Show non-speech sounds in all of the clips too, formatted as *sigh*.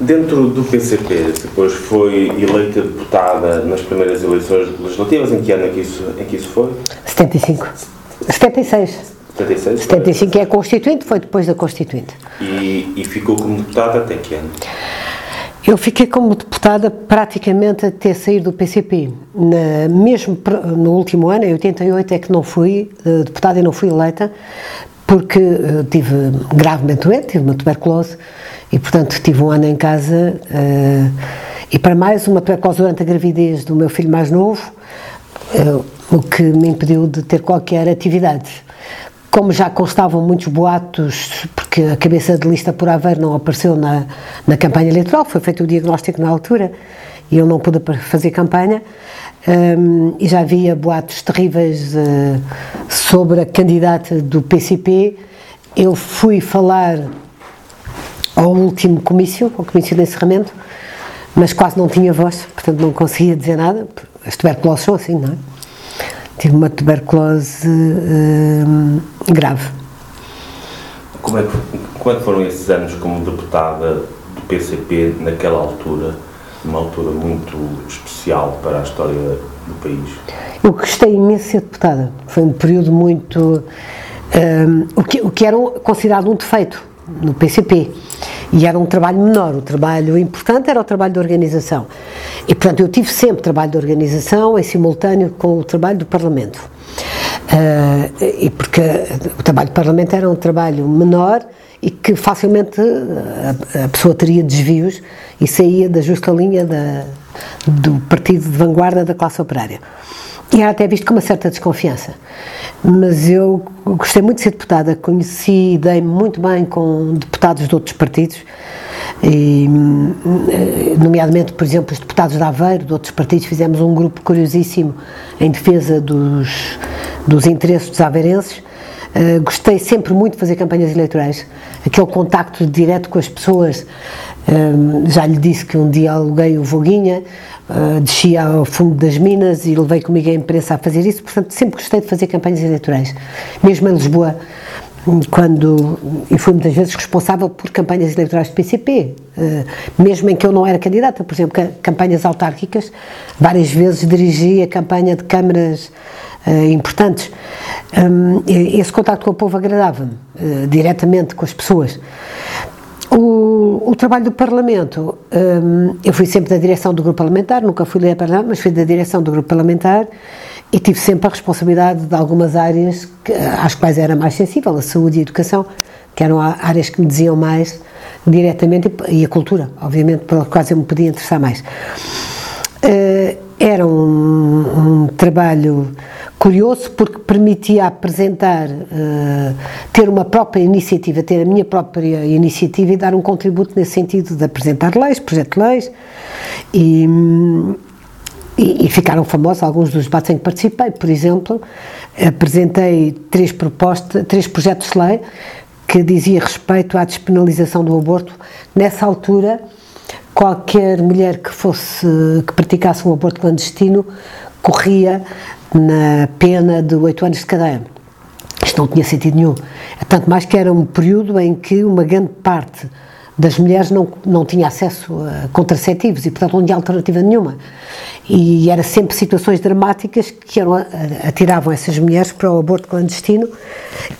Dentro do PCP, depois foi eleita deputada nas primeiras eleições legislativas, em que ano é que isso, em que isso foi? 75. 76. 76? 75 é a Constituinte, foi depois da Constituinte. E, e ficou como deputada até que ano? Eu fiquei como deputada praticamente até sair do PCP. Na, mesmo no último ano, em 88, é que não fui uh, deputada e não fui eleita, porque uh, tive gravemente doente, tive uma tuberculose e, portanto, tive um ano em casa. Uh, e para mais, uma tuberculose durante a gravidez do meu filho mais novo, o que me impediu de ter qualquer atividade. Como já constavam muitos boatos, porque a cabeça de lista por Aveiro não apareceu na, na campanha eleitoral, foi feito o diagnóstico na altura e eu não pude fazer campanha, um, e já havia boatos terríveis uh, sobre a candidata do PCP. Eu fui falar ao último comício, ao comício de encerramento, mas quase não tinha voz, portanto não conseguia dizer nada. As tuberculoses são assim, não é? tive uma tuberculose uh, grave. Como é que, como é que foram esses anos como deputada do PCP naquela altura, uma altura muito especial para a história do país? Eu gostei imenso de ser deputada. Foi um período muito. Um, o, que, o que era considerado um defeito no PCP. E era um trabalho menor, o trabalho importante era o trabalho de organização. E, portanto, eu tive sempre trabalho de organização em simultâneo com o trabalho do Parlamento. Uh, e porque o trabalho do Parlamento era um trabalho menor e que facilmente a, a pessoa teria desvios e saía da justa linha da, do partido de vanguarda da classe operária. E era até visto com uma certa desconfiança. Mas eu gostei muito de ser deputada, conheci e dei muito bem com deputados de outros partidos, e, eh, nomeadamente, por exemplo, os deputados de Aveiro, de outros partidos, fizemos um grupo curiosíssimo em defesa dos, dos interesses dos aveirenses. Uh, gostei sempre muito de fazer campanhas eleitorais, aquele contacto direto com as pessoas. Uh, já lhe disse que um dia aluguei o Voguinha, uh, descia ao fundo das minas e levei comigo a imprensa a fazer isso, portanto sempre gostei de fazer campanhas eleitorais. Mesmo em Lisboa, quando, e fui muitas vezes responsável por campanhas eleitorais do PCP, uh, mesmo em que eu não era candidata, por exemplo, campanhas autárquicas, várias vezes dirigi a campanha de câmaras uh, importantes. Um, esse contato com o povo agradava-me, uh, diretamente com as pessoas. O, o, trabalho do Parlamento, um, eu fui sempre da direção do grupo parlamentar, nunca fui líder parlamentar, mas fui da direção do grupo parlamentar e tive sempre a responsabilidade de algumas áreas que, às quais era mais sensível, a saúde e a educação, que eram áreas que me diziam mais diretamente, e a cultura, obviamente, pelas quais eu me podia interessar mais. Uh, era um, um trabalho curioso porque permitia apresentar, uh, ter uma própria iniciativa, ter a minha própria iniciativa e dar um contributo nesse sentido de apresentar leis, projeto de leis e, e, e ficaram famosos alguns dos debates em que participei. Por exemplo, apresentei três propostas, três projetos de lei que dizia respeito à despenalização do aborto. Nessa altura, qualquer mulher que fosse que praticasse um aborto clandestino corria na pena de oito anos de cadeia. Isto não tinha sentido nenhum. Tanto mais que era um período em que uma grande parte das mulheres não, não tinha acesso a contraceptivos e, portanto, não tinha alternativa nenhuma. E era sempre situações dramáticas que eram, atiravam essas mulheres para o aborto clandestino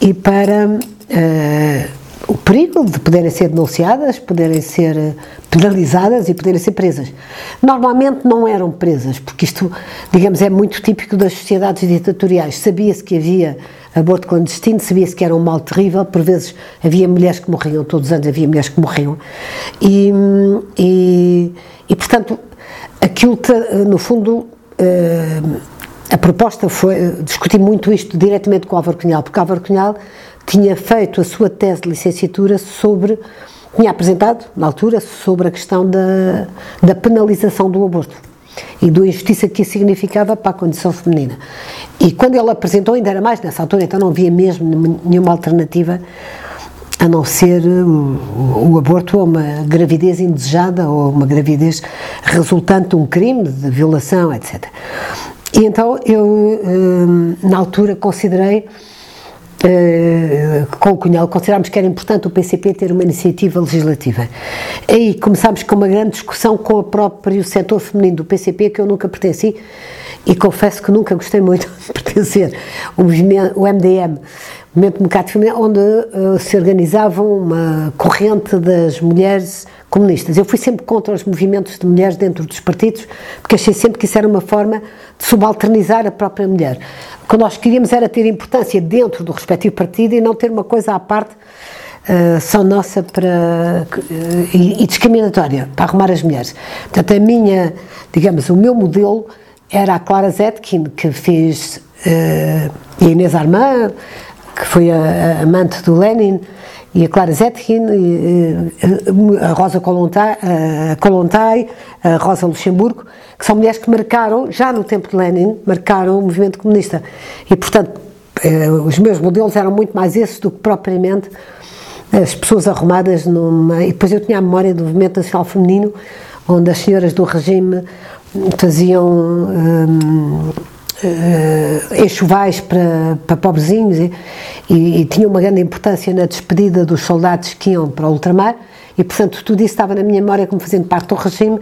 e para uh, o perigo de poderem ser denunciadas, poderem ser eh, penalizadas e poderem ser presas. Normalmente não eram presas, porque isto, digamos, é muito típico das sociedades ditatoriais. Sabia-se que havia aborto clandestino, sabia-se que era um mal terrível, por vezes havia mulheres que morriam, todos os anos havia mulheres que morriam. E, e, e portanto, aquilo, no fundo, eh, a proposta foi discutir muito isto diretamente com Álvaro Cunhal, porque Álvaro Cunhal tinha feito a sua tese de licenciatura sobre, tinha apresentado, na altura, sobre a questão da, da penalização do aborto e da injustiça que isso significava para a condição feminina. E quando ele apresentou, ainda era mais nessa altura, então não havia mesmo nenhuma alternativa a não ser o, o aborto ou uma gravidez indesejada ou uma gravidez resultante de um crime, de violação, etc. E então eu, hum, na altura, considerei Uh, com o Cunhal, considerámos que era importante o PCP ter uma iniciativa legislativa. Aí começámos com uma grande discussão com o próprio setor feminino do PCP, que eu nunca pertenci, e confesso que nunca gostei muito *laughs* de pertencer. O MDM, o Movimento Democrático Feminino, onde uh, se organizava uma corrente das mulheres comunistas. Eu fui sempre contra os movimentos de mulheres dentro dos partidos, porque achei sempre que isso era uma forma de subalternizar a própria mulher. O que nós queríamos era ter importância dentro do respectivo partido e não ter uma coisa à parte uh, só nossa para, uh, e, e, discriminatória para arrumar as mulheres. Portanto, a minha, digamos, o meu modelo era a Clara Zetkin, que fez, uh, Inês Armand, que foi a, a amante do Lenin, e a Clara Zetkin, a Rosa Kolontai, a Kolontai, a Rosa Luxemburgo, que são mulheres que marcaram, já no tempo de Lenin, marcaram o movimento comunista. E, portanto, eh, os meus modelos eram muito mais esses do que propriamente as pessoas arrumadas numa... E depois eu tinha a memória do movimento nacional feminino, onde as senhoras do regime faziam... Hum, uh, enxovais para, para pobrezinhos e, e, e, tinha uma grande importância na despedida dos soldados que iam para o ultramar e, portanto, tudo isso estava na minha memória como fazendo parte do regime.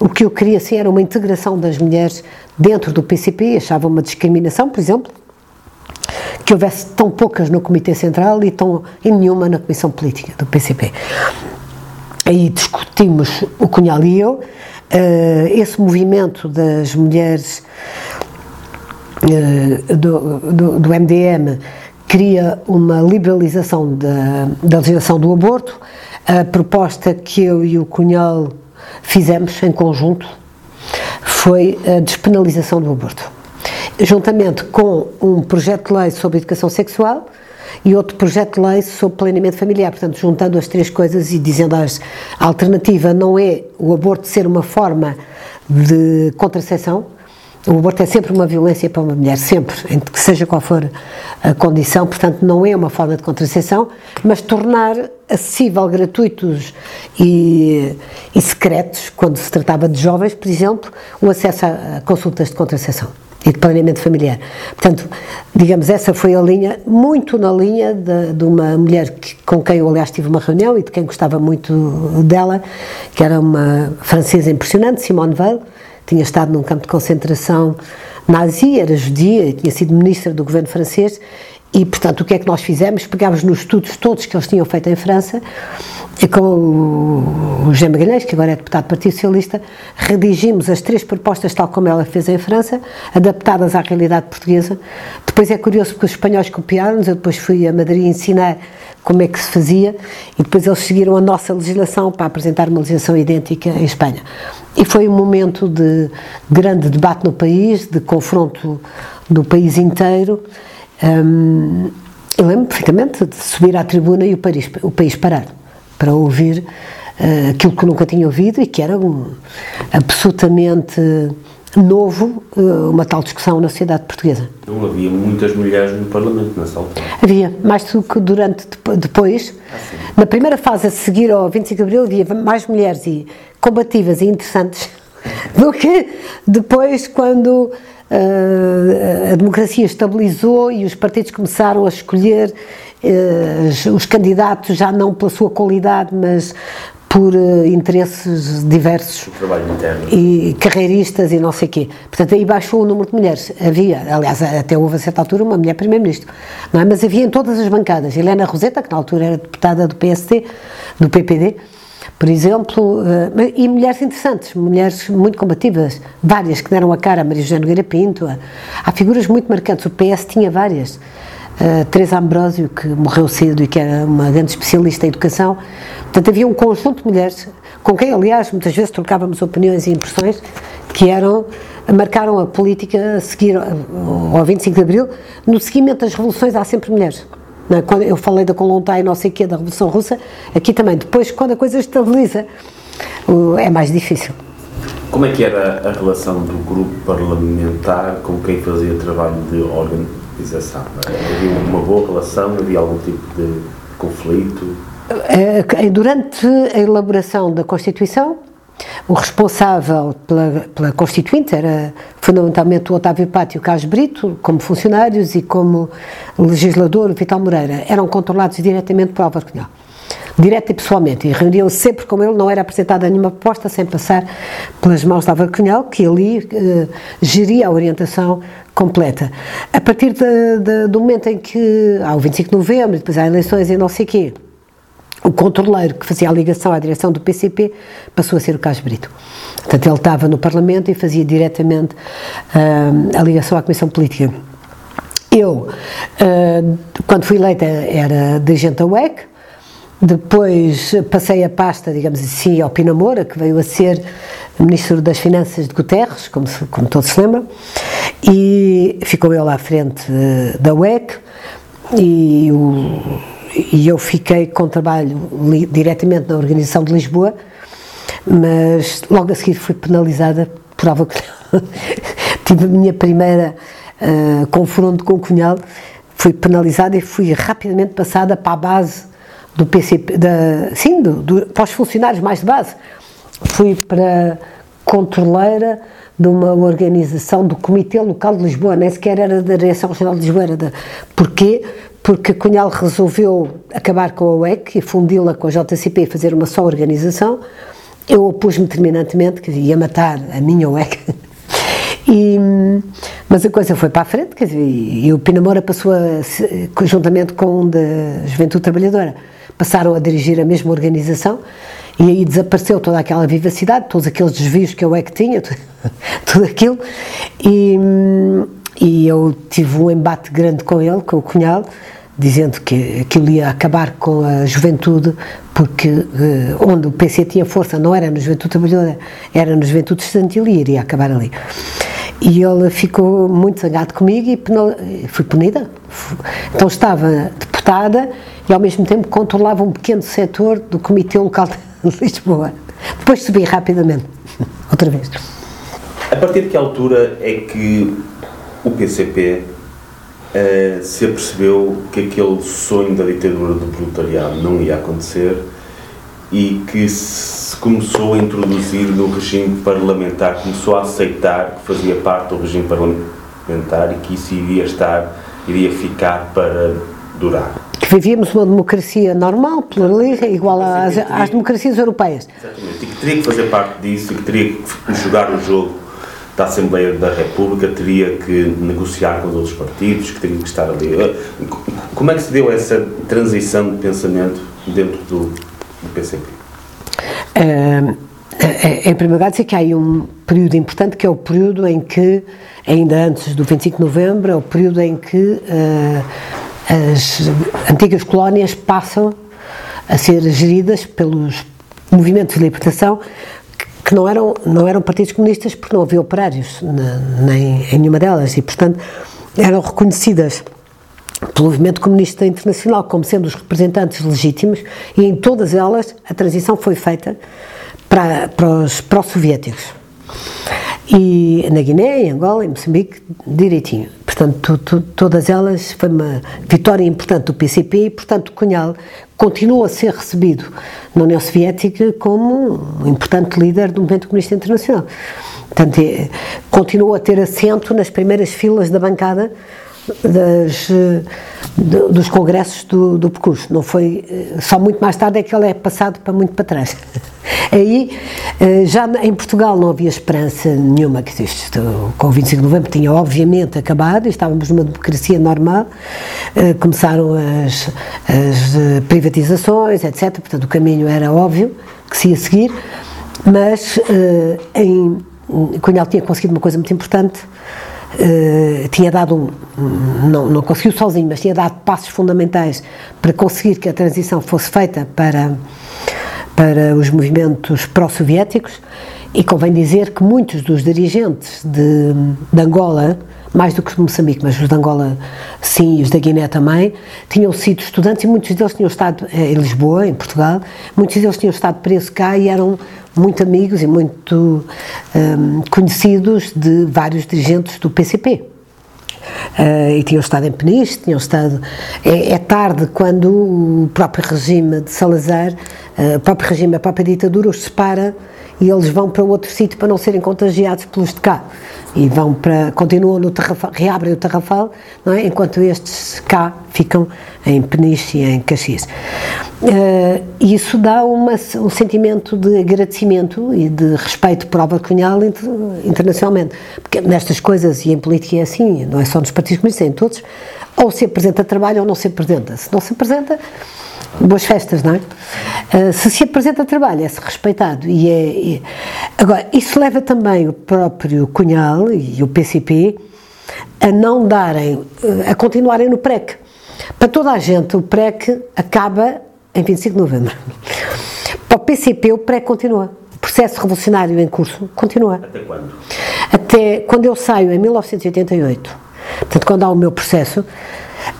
O que eu queria, sim, era uma integração das mulheres dentro do PCP, achava uma discriminação, por exemplo, que houvesse tão poucas no Comitê Central e tão em nenhuma na Comissão Política do PCP. Aí discutimos, o Cunhal e eu, uh, esse movimento das mulheres do, do, do, MDM queria uma liberalização da, da legislação do aborto. A proposta que eu e o Cunhal fizemos em conjunto foi a despenalização do aborto, juntamente com um projeto de lei sobre educação sexual e outro projeto de lei sobre planeamento familiar. Portanto, juntando as três coisas e dizendo as, a alternativa não é o aborto ser uma forma de contracepção, o aborto é sempre uma violência para uma mulher, sempre, seja qual for a condição, portanto, não é uma forma de contracepção, mas tornar acessível, gratuitos e, e secretos, quando se tratava de jovens, por exemplo, o acesso a consultas de contracepção e de planeamento familiar. Portanto, digamos, essa foi a linha, muito na linha de, de, uma mulher que, com quem eu, aliás, tive uma reunião e de quem gostava muito dela, que era uma francesa impressionante, Simone Weil, tinha estado num campo de concentração nazi, era judia tinha sido ministra do governo francês e, portanto, o que é que nós fizemos? Pegámos nos estudos todos que eles tinham feito em França e com o José Magalhães, que agora é deputado do Partido Socialista, redigimos as três propostas tal como ela fez em França, adaptadas à realidade portuguesa. Depois é curioso porque os espanhóis copiaram-nos, eu depois fui a Madrid ensinar como é que se fazia e depois eles seguiram a nossa legislação para apresentar uma legislação idêntica em Espanha. E foi um momento de grande debate no país, de confronto do país inteiro. Um, eu lembro perfeitamente de subir à tribuna e o país, o país parar para ouvir uh, aquilo que nunca tinha ouvido e que era um, absolutamente novo uh, uma tal discussão na sociedade portuguesa. Não havia muitas mulheres no Parlamento nessa altura? Havia, mais do que durante, depois. Ah, na primeira fase a seguir ao 25 de Abril havia mais mulheres e combativas e interessantes *laughs* do que depois quando uh, a democracia estabilizou e os partidos começaram a escolher uh, os candidatos já não pela sua qualidade, mas por uh, interesses diversos e carreiristas e não sei quê. Portanto, aí baixou o número de mulheres. Havia, aliás, até houve a certa altura uma mulher primeiro-ministro, não é? Mas havia em todas as bancadas. Helena Roseta, que na altura era deputada do PSD, do PPD, por exemplo, uh, e mulheres interessantes, mulheres muito combativas, várias que deram a cara, Maria José Nogueira Pinto, há figuras muito marcantes, o PS tinha várias, uh, Teresa Ambrósio, que morreu cedo e que era uma grande especialista em educação, portanto havia um conjunto de mulheres, com quem aliás muitas vezes trocávamos opiniões e impressões, que eram, marcaram a política a seguir ao 25 de Abril, no seguimento das revoluções há sempre mulheres. É? Quando eu falei da Kolontai, não sei o quê, da Revolução Russa, aqui também, depois, quando a coisa estabiliza, é mais difícil. Como é que era a relação do grupo parlamentar com quem fazia trabalho de organização? Havia uma boa relação? Havia algum tipo de conflito? Eh, durante a elaboração da Constituição, o responsável pela, pela Constituinte era fundamentalmente o Otávio Pátio Carlos Brito, como funcionários, e como legislador, o Vital Moreira, eram controlados diretamente por Álvaro Cunhal. Direto e pessoalmente, e reuniam-se sempre com ele, não era apresentada nenhuma proposta sem passar pelas mãos Álvaro Cunhal, que ali eh, geria a orientação completa. A partir de, de, do momento em que há o 25 de novembro, depois há eleições e não sei quê, o controleiro que fazia a ligação à direção do PCP passou a ser o Carlos Brito. Portanto, ele estava no Parlamento e fazia diretamente uh, a ligação à Comissão Política. Eu, uh, quando fui eleita, era dirigente da UEC, depois passei a pasta, digamos assim, ao Pina Moura, que veio a ser Ministro das Finanças de Guterres, como, se, como todos se lembram, e ficou ele à frente uh, da UEC, e o e eu fiquei com trabalho li, diretamente na Organização de Lisboa, mas logo a seguir fui penalizada por algo que *laughs* tive a minha primeira uh, confronto com o Cunhal, fui penalizada e fui rapidamente passada para a base do PCP, da, sim, do, do, para os funcionários mais de base. Fui para controleira de uma organização do Comitê Local de Lisboa, nem sequer era da Direção Regional de Lisboa, era. Porquê? porque Cunhal resolveu acabar com a UEC e fundi-la com a JCP e fazer uma só organização, eu opus-me terminantemente, que ia matar a minha UEC. *laughs* E, mas a coisa foi para a frente, quer dizer, e o Pinamora passou a, conjuntamente com um da Juventude Trabalhadora, passaram a dirigir a mesma organização e aí desapareceu toda aquela vivacidade, todos aqueles desvios que a UEC tinha, *laughs* tudo, aquilo, e, e eu tive um embate grande com ele, com o Cunhal, dizendo que aquilo ia acabar com a juventude, porque eh, onde o PC tinha força não era na juventude trabalhadora, era na juventude estudantil e iria acabar ali. E ele ficou muito zangado comigo e penal, fui punida. Então estava deputada e ao mesmo tempo controlava um pequeno setor do Comitê Local de *laughs* Lisboa. Depois subi rapidamente, *laughs* outra vez. A partir de que altura é que o PCP uh, se apercebeu que aquele sonho da ditadura do proletariado não ia acontecer e que se começou a introduzir no regime parlamentar, começou a aceitar que fazia parte do regime parlamentar e que isso iria estar, iria ficar para durar. Que vivíamos uma democracia normal, pluralista, igual às, às democracias europeias. Exatamente, e que teria que fazer parte disso e que teria que jogar o jogo da Assembleia da República teria que negociar com os outros partidos, que teria que estar ali. Eh, como é que se deu essa transição de pensamento dentro do, do PCP? Uh, em primeiro lugar, dizer que há aí um período importante que é o período em que, ainda antes do 25 de novembro, é o período em que uh, as antigas colónias passam a ser geridas pelos movimentos de libertação que não eram, não eram partidos comunistas porque não havia operários na, nem em nenhuma delas e, portanto, eram reconhecidas pelo movimento comunista internacional como sendo os representantes legítimos e em todas elas a transição foi feita para, para os pró-soviéticos. E na Guiné, em Angola, em Moçambique, direitinho. Portanto, tu, tu, todas elas foi uma vitória importante do PCP e, portanto, Cunhal continua a ser recebido na União Soviética como um importante líder do movimento comunista internacional. Portanto, é, continua a ter assento nas primeiras filas da bancada das, dos congressos do, do percurso. Não foi só muito mais tarde é que ele é passado para muito para trás. *laughs* Aí eh, já em Portugal não havia esperança nenhuma que isto, com o 25 de novembro tinha obviamente acabado, estávamos numa democracia normal, eh, começaram as, as eh, privatizações, etc. Portanto, o caminho era óbvio que se ia seguir, mas em Cunhal tinha conseguido uma coisa muito importante Uh, tinha dado não, não conseguiu sozinho, mas tinha dado passos fundamentais para conseguir que a transição fosse feita para, para os movimentos pró-soviéticos. E convém dizer que muitos dos dirigentes de, de Angola, mais do que de Moçambique, mas os de Angola sim e os da Guiné também, tinham sido estudantes e muitos deles tinham estado eh, em Lisboa, em Portugal, muitos deles tinham estado presos cá e eram muito amigos e muito um, conhecidos de vários dirigentes do PCP. Uh, eh, e tinham estado em Peniche, tinham estado. É, é, tarde quando o próprio regime de Salazar, uh, o próprio regime, a própria ditadura, os separa e eles vão para outro sítio para não serem contagiados pelos de cá. E vão para, continuam no Tarrafal, reabrem o Tarrafal, é? enquanto estes cá ficam em Peniche e em Caxias. Uh, isso dá uma, um sentimento de agradecimento e de respeito por Álvaro Cunhal internacionalmente. Porque nestas coisas, e em política é assim, não é só nos partidos comunistas, é em todos, ou se apresenta trabalho ou não se apresenta. Se não se apresenta, boas festas, não é? Uh, se se apresenta trabalho, é-se respeitado. E é, e, agora, isso leva também o próprio Cunhal e o PCP a não darem, a continuarem no PREC. Para toda a gente, o PREC acaba em 25 de novembro. Para o PCP, o PREC continua. O processo revolucionário em curso continua. Até quando? Até quando eu saio, em 1988. Portanto, quando há o meu processo,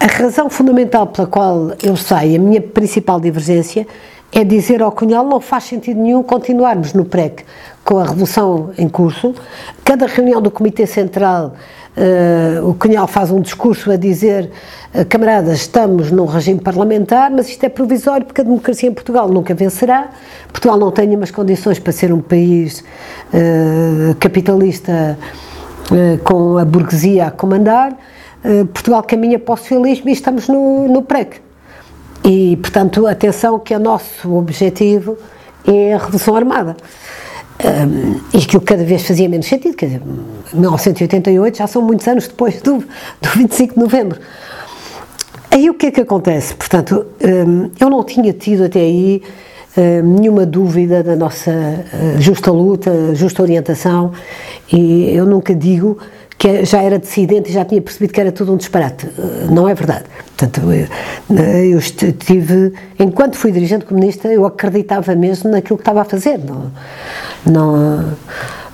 a razão fundamental pela qual eu saio, a minha principal divergência, é dizer ao Cunhal não faz sentido nenhum continuarmos no PREC com a revolução em curso. Cada reunião do Comitê Central, uh, o Cunhal faz um discurso a dizer uh, camaradas, estamos num regime parlamentar, mas isto é provisório porque a democracia em Portugal nunca vencerá. Portugal não tem nenhumas condições para ser um país uh, capitalista com a burguesia a comandar. Eh, Portugal caminha para o socialismo e estamos no, no PREC. E, portanto, atenção que o nosso objetivo é a Revolução Armada. E aquilo cada vez fazia menos sentido, quer dizer, 1988 já são muitos anos depois do, do 25 de novembro. Aí o que é que acontece? Portanto, um, eu não tinha tido até aí um, nenhuma dúvida da nossa uh, justa luta, justa orientação, e eu nunca digo que já era dissidente e já tinha percebido que era tudo um disparate. Eh, não é verdade. Portanto, eu, estive, enquanto fui dirigente comunista, eu acreditava mesmo naquilo que estava a fazer. Não, não,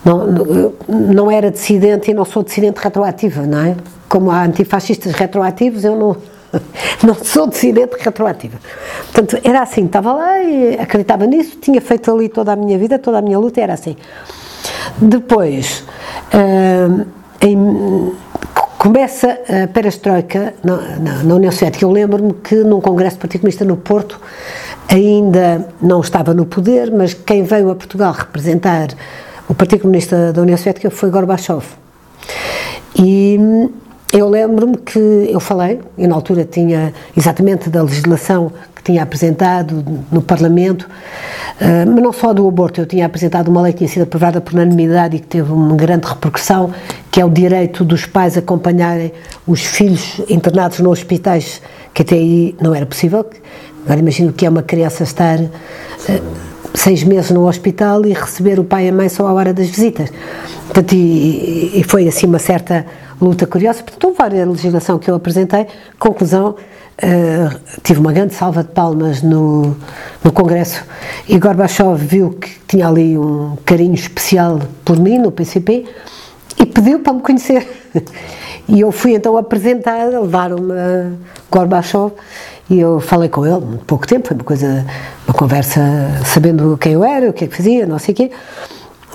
não, não era dissidente e não sou dissidente retroativa, não é? Como há antifascistas retroativos, eu não, *laughs* não sou dissidente retroativa. Portanto, era assim, estava lá e acreditava nisso, tinha feito ali toda a minha vida, toda a minha luta, era assim. Depois. Uh, em, começa a perestroika na, na, na União Soviética. Eu lembro-me que num congresso do Partido Comunista no Porto ainda não estava no poder, mas quem veio a Portugal representar o Partido Comunista da União Soviética foi Gorbachev. E eu lembro-me que eu falei, e na altura tinha exatamente da legislação tinha apresentado no Parlamento, eh, mas não só do aborto, eu tinha apresentado uma lei que tinha sido aprovada por unanimidade e que teve uma grande repercussão, que é o direito dos pais acompanharem os filhos internados nos hospitais, que até aí não era possível. Agora imagino que é uma criança estar eh, seis meses no hospital e receber o pai e a mãe só à hora das visitas. Portanto, e, e foi assim uma certa luta curiosa. Portanto, houve várias legislação que eu apresentei. Conclusão, Uh, tive uma grande salva de palmas no, no Congresso e Gorbachev viu que tinha ali um carinho especial por mim no PCP e pediu para me conhecer. *laughs* E eu fui então apresentar, levaram-me a Gorbachev e eu falei com ele, muito pouco tempo, foi uma coisa, uma conversa sabendo quem eu era, o que é que fazia, não sei o quê.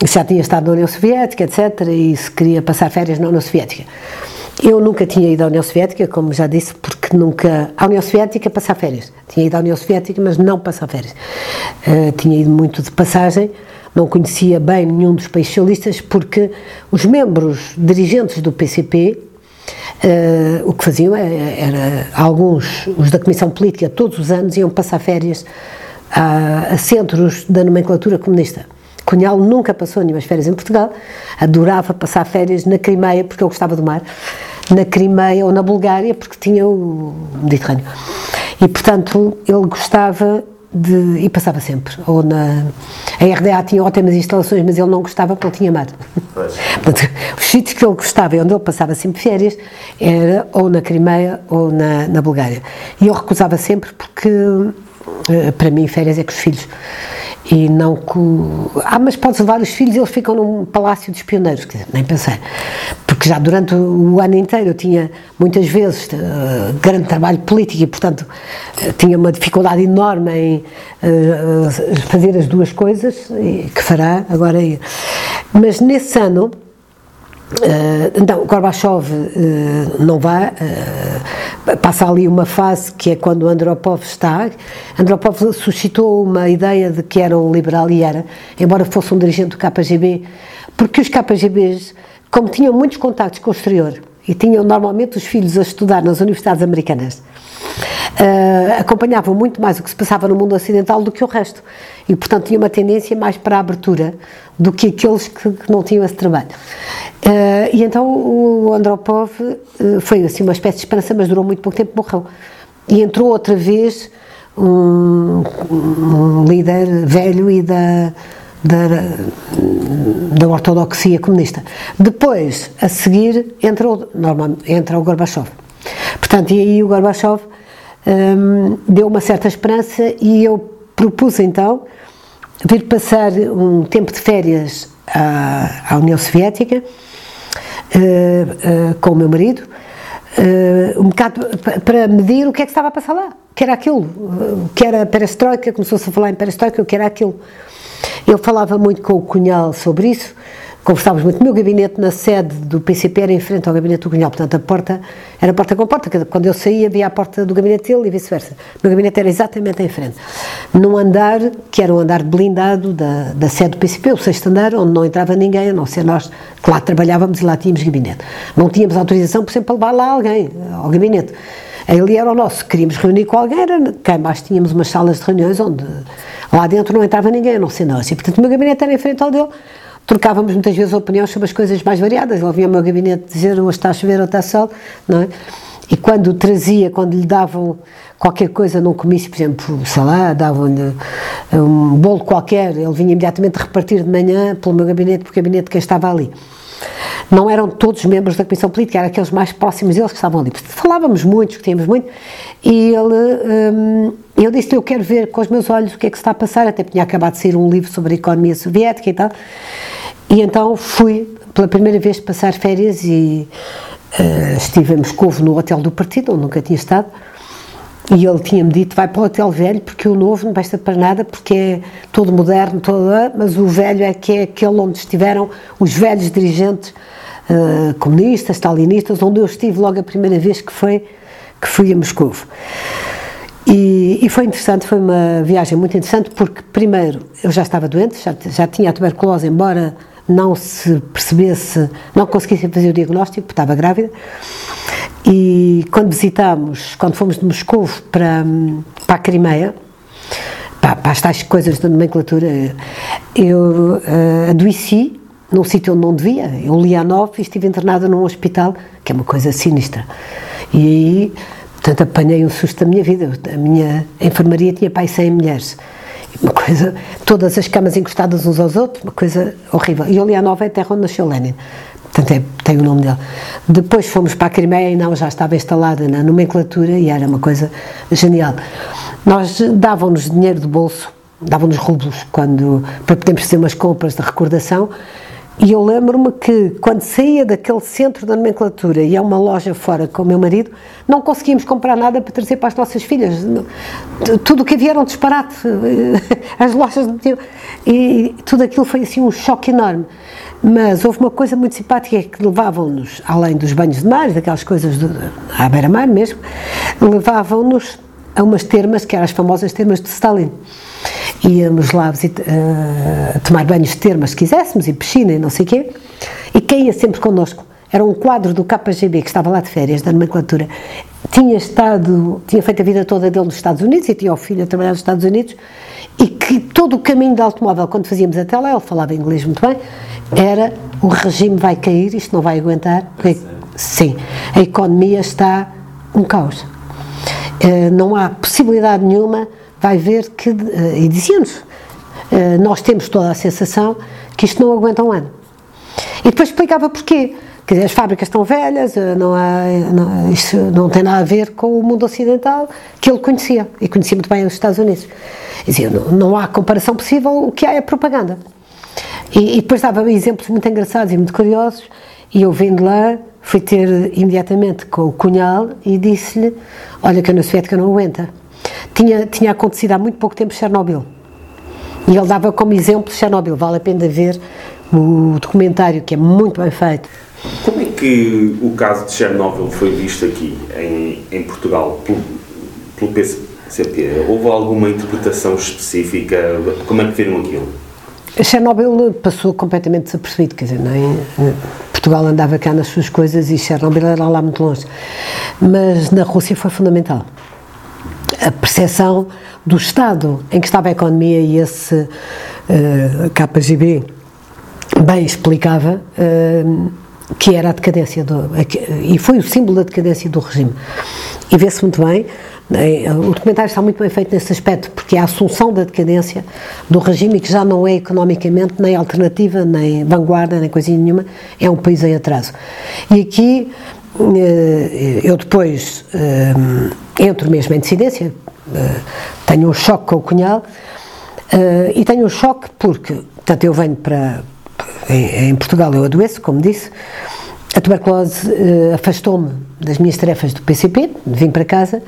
Já tinha estado na União Soviética, etc. E se queria passar férias na União Soviética. Eu nunca tinha ido à União Soviética, como já disse, porque nunca. À União Soviética passar férias. Tinha ido à União Soviética, mas não passar férias. Uh, tinha ido muito de passagem, não conhecia bem nenhum dos países socialistas, porque os membros dirigentes do PCP. Uh, o que faziam era, era, alguns, os da Comissão Política, todos os anos iam passar férias a, a centros da nomenclatura comunista. Cunhal nunca passou nenhumas férias em Portugal, adorava passar férias na Crimeia, porque eu gostava do mar na Crimeia ou na Bulgária, porque tinha o Mediterrâneo. E, portanto, ele gostava de. e passava sempre. Ou na. A RDA tinha ótimas instalações, mas ele não gostava porque ele tinha mar. *laughs* Portanto, os sítios que ele gostava e onde ele passava sempre férias era ou na Crimeia ou na, na Bulgária. E eu recusava sempre porque, para mim, férias é com os filhos e não com. Ah, mas podes levar os filhos, eles ficam num palácio dos pioneiros, dizer, nem pensei. Porque já durante o ano inteiro eu tinha muitas vezes uh, grande trabalho político e, portanto, uh, tinha uma dificuldade enorme em uh, fazer as duas coisas, e que fará agora. Mas nesse ano Uh, então, Gorbachev uh, não vai, uh, passa ali uma fase que é quando Andropov está. Andropov suscitou uma ideia de que era um liberal e era, embora fosse um dirigente do KGB, porque os KGBs, como tinham muitos contactos com o exterior e tinham normalmente os filhos a estudar nas universidades americanas, uh, acompanhavam muito mais o que se passava no mundo ocidental do que o resto. E, portanto, tinha uma tendência mais para a abertura do que aqueles que, que não tinham esse trabalho. Uh, e então o Andropov uh, foi assim uma espécie de esperança, mas durou muito pouco tempo, morreu. E entrou outra vez um, um líder velho e da, da, da ortodoxia comunista. Depois, a seguir, entrou, normalmente, entra o Gorbachev. Portanto, e aí o Gorbachev um, deu uma certa esperança e eu propus então vir passar um tempo de férias à, à União Soviética uh, uh, com o meu marido, uh, um bocado para medir o que é que estava a passar lá, que era aquilo, que era perestroika, começou-se a falar em perestroika, o que era aquilo. Ele falava muito com o Cunhal sobre isso, conversávamos muito. O meu gabinete na sede do PCP era em frente ao gabinete do Cunhal, portanto a porta era porta com porta. Quando eu saía, havia a porta do gabinete dele e vice-versa. O meu gabinete era exatamente em frente. Num andar, que era um andar blindado da, da sede do PCP, o sexto andar, onde não entrava ninguém, a não ser nós que lá trabalhávamos e lá tínhamos gabinete. Não tínhamos autorização, por exemplo, para levar lá alguém ao gabinete. Ali era o nosso. Queríamos reunir com alguém, era, cá embaixo tínhamos umas salas de reuniões onde lá dentro não entrava ninguém, a não ser nós. E, portanto, o meu gabinete era em frente ao dele trocávamos muitas vezes opiniões sobre as coisas mais variadas. Ele vinha ao meu gabinete dizer hoje está a chover ou está sol, não é? E quando trazia, quando lhe davam qualquer coisa num comício, por exemplo, sei lá, davam-lhe um bolo qualquer, ele vinha imediatamente repartir de manhã pelo meu gabinete, pelo gabinete de quem estava ali. Não eram todos membros da Comissão Política, eram aqueles mais próximos deles que estavam ali. Falávamos muito, discutíamos muito, e ele, hum, eu disse-lhe, eu quero ver com os meus olhos o que é que se está a passar, até tinha acabado de sair um livro sobre a economia soviética e tal, e então fui pela primeira vez passar férias e uh, estive em Moscou no hotel do partido, onde nunca tinha estado, e ele tinha-me dito, vai para o hotel velho, porque o novo não presta para nada, porque é todo moderno, todo, mas o velho é que é aquele onde estiveram os velhos dirigentes uh, comunistas, stalinistas, onde eu estive logo a primeira vez que foi que fui a Moscou. E, e, foi interessante, foi uma viagem muito interessante, porque primeiro eu já estava doente, já, já tinha a tuberculose, embora não se percebesse, não conseguisse fazer o diagnóstico, porque estava grávida. E quando visitámos, quando fomos de Moscou para, para a Crimeia, para, para as tais coisas da nomenclatura, eu uh, adoeci num sítio onde não devia. Eu li a nove e estive internada num hospital, que é uma coisa sinistra. E aí, portanto, apanhei um susto da minha vida. A minha enfermaria tinha pai 100 mulheres uma coisa, todas as camas encostadas uns aos outros, uma coisa horrível. E Olianova é a terra onde nasceu Lenin, portanto é, tem o nome dele. Depois fomos para a Crimeia e não, já estava instalada na nomenclatura e era uma coisa genial. Nós dávamos dinheiro de bolso, davam-nos rublos quando, para podermos fazer umas compras de recordação e eu lembro-me que quando saía daquele centro da nomenclatura e a uma loja fora com o meu marido, não conseguíamos comprar nada para trazer para as nossas filhas. Tudo o que havia era um disparate. *laughs* As lojas não tinham. E tudo aquilo foi assim um choque enorme. Mas houve uma coisa muito simpática é que levavam-nos, além dos banhos de mar, daquelas coisas do, à beira-mar mesmo, levavam-nos a umas termas, que eram as famosas termas de Stalin íamos lá visita, uh, tomar banhos de termas se quiséssemos, e piscina e não sei o quê, e quem ia sempre connosco era um quadro do KGB que estava lá de férias, da nomenclatura, tinha estado, tinha feito a vida toda dele nos Estados Unidos e tinha o filho a trabalhar nos Estados Unidos e que todo o caminho de automóvel, quando fazíamos até lá, ele falava inglês muito bem, era o regime vai cair, isto não vai aguentar, porque, sim, a economia está um caos. Uh, não há possibilidade nenhuma vai ver que, eh, e dizia-nos, eh, nós temos toda a sensação que isto não aguenta um ano. E depois explicava porquê. Quer dizer, as fábricas estão velhas, eh, não há, não, isto não tem nada a ver com o mundo ocidental que ele conhecia, e conhecia muito bem os Estados Unidos. Dizia, não, não há comparação possível, o que há é propaganda. E, e depois dava exemplos muito engraçados e muito curiosos, e eu vendo lá, fui ter imediatamente com o Cunhal e disse-lhe, olha que a União Soviética não aguenta tinha, tinha acontecido há muito pouco tempo Chernobyl. E ele dava como exemplo Chernobyl. Vale a pena ver o documentário, que é muito bem feito. Como é que o caso de Chernobyl foi visto aqui, em em, Portugal pelo, pelo PCP, houve alguma interpretação específica? Como é que viram aquilo? Chernobyl passou completamente desapercebido, quer dizer, nem, Portugal andava cá nas suas coisas e Chernobyl era lá muito longe. Mas na Rússia foi fundamental. A percepção do estado em que estava a economia e esse uh, KGB bem explicava uh, que era a decadência do, e foi o símbolo da decadência do regime. E vê-se muito bem o documentário está muito bem feito nesse aspecto, porque é a assunção da decadência do regime que já não é economicamente nem alternativa, nem vanguarda, nem coisinha nenhuma, é um país em atraso. E aqui eh, eu depois eh, entro mesmo em dissidência, eh, tenho um choque com o cunhal e tenho um choque porque, portanto, eu venho para. Em, Portugal eu adoeço, como disse, a tuberculose afastou-me das minhas tarefas do PCP, vim para casa.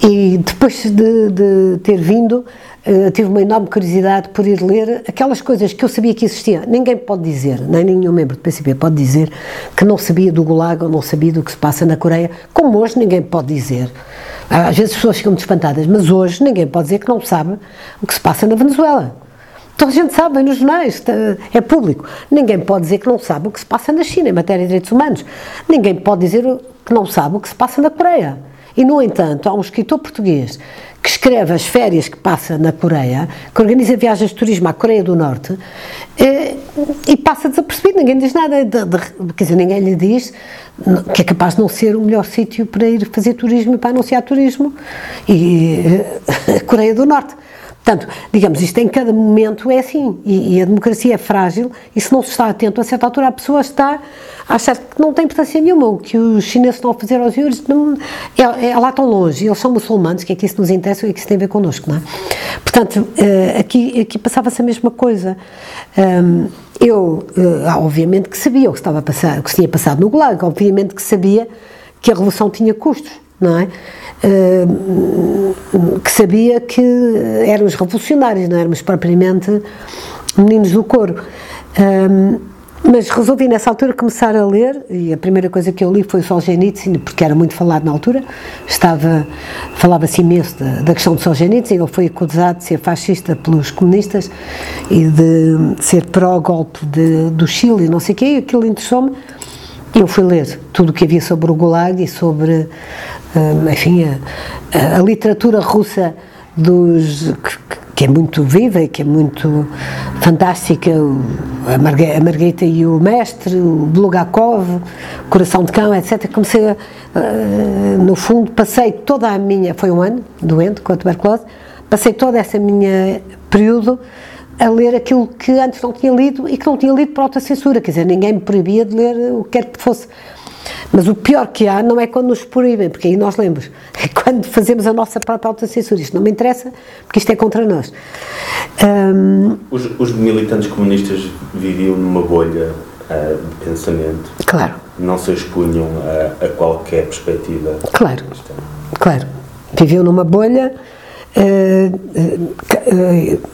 E depois de, de ter vindo, uh, tive uma enorme curiosidade por ir ler aquelas coisas que eu sabia que existiam. Ninguém pode dizer, nem nenhum membro do PCP pode dizer que não sabia do Gulag ou não sabia do que se passa na Coreia, como hoje ninguém pode dizer. Às vezes as pessoas ficam muito espantadas, mas hoje ninguém pode dizer que não sabe o que se passa na Venezuela. Toda a gente sabe, nos jornais, é público. Ninguém pode dizer que não sabe o que se passa na China em matéria de direitos humanos. Ninguém pode dizer que não sabe o que se passa na Coreia. E, no entanto, há um escritor português que escreve as férias que passa na Coreia, que organiza viagens de turismo à Coreia do Norte e, e passa desapercebido, ninguém diz nada, de, de, quer dizer, ninguém lhe diz que é capaz de não ser o melhor sítio para ir fazer turismo e para anunciar turismo, e *laughs* a Coreia do Norte. Portanto, digamos, isto em cada momento é assim, e, e, a democracia é frágil, e se não se está atento, a certa altura a pessoa está a achar que não tem importância nenhuma, o que os chineses estão a fazer aos iures é, é, lá tão longe, eles são muçulmanos, que é que isso nos interessa e que isso tem a ver connosco, não é? Portanto, eh, aqui, aqui passava-se a mesma coisa. Eu, eh, obviamente que sabia o que estava a passar, o que se tinha passado no Gulag, obviamente que sabia que a revolução tinha custos, não é? que sabia que eram os revolucionários, não éramos propriamente meninos do coro. mas resolvi nessa altura começar a ler e a primeira coisa que eu li foi o Solzhenitsyn, porque era muito falado na altura. Estava falava-se imenso da, da, questão de Solzhenitsyn, ele foi acusado de ser fascista pelos comunistas e de ser pró-golpe do Chile, não sei o quê, e aquilo interessou-me. Eu fui ler tudo o que havia sobre o Gulag e sobre enfim, a, a, literatura russa dos que, que, é muito viva e que é muito fantástica, a, Marga, a Margarita e o Mestre, o Bulgakov, Coração de Cão, etc. Comecei, a, no fundo, passei toda a minha, foi um ano doente com a tuberculose, passei toda essa minha período a ler aquilo que antes não tinha lido e que não tinha lido por alta censura, quer dizer, ninguém me proibia de ler o que quer que fosse. Mas o pior que há não é quando nos proíbem, porque aí nós lembramos, *laughs* é quando fazemos a nossa própria autocensura. Isto não me interessa, porque isto é contra nós. Um, os, os, militantes comunistas viviam numa bolha uh, de pensamento. Claro. Não se expunham a, a qualquer perspectiva. Claro. Claro. Viviam numa bolha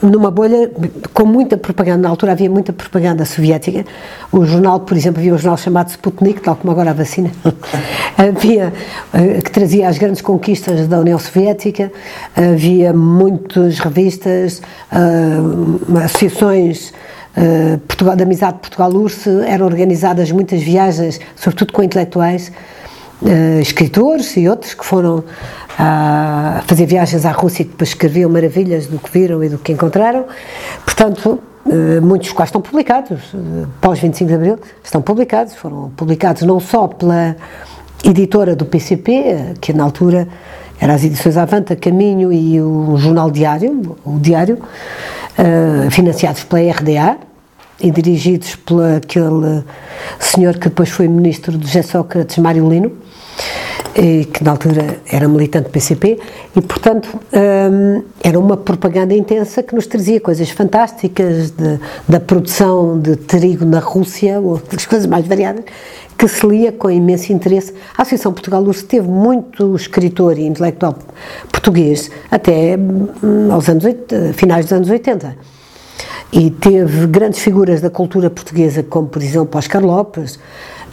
numa bolha com muita propaganda. Na altura havia muita propaganda soviética. O jornal, por exemplo, havia um jornal chamado Sputnik, tal como agora a vacina, *laughs* havia, eh, que trazia as grandes conquistas da União Soviética. Havia muitas revistas, associações. Portugal, da Amizade Portugal-URSS eram organizadas muitas viagens, sobretudo com intelectuais, escritores e outros que foram a fazer viagens à Rússia que depois escreviam maravilhas do que viram e do que encontraram. Portanto, eh, muitos quais estão publicados, eh, pós 25 de Abril, estão publicados, foram publicados não só pela editora do PCP, eh, que na altura eram as edições Avanta, Caminho e o Jornal Diário, o Diário, financiados pela RDA e dirigidos por aquele senhor que depois foi ministro do José Sócrates, Mário Lino, que na altura era militante do PCP, e portanto um, era uma propaganda intensa que nos trazia coisas fantásticas de, da produção de trigo na Rússia, ou das coisas mais variadas, que se lia com imenso interesse. A Associação Portugal Luz teve muito escritor e intelectual português até hum, aos anos, finais dos anos 80. E teve grandes figuras da cultura portuguesa, como por exemplo Oscar Lopes,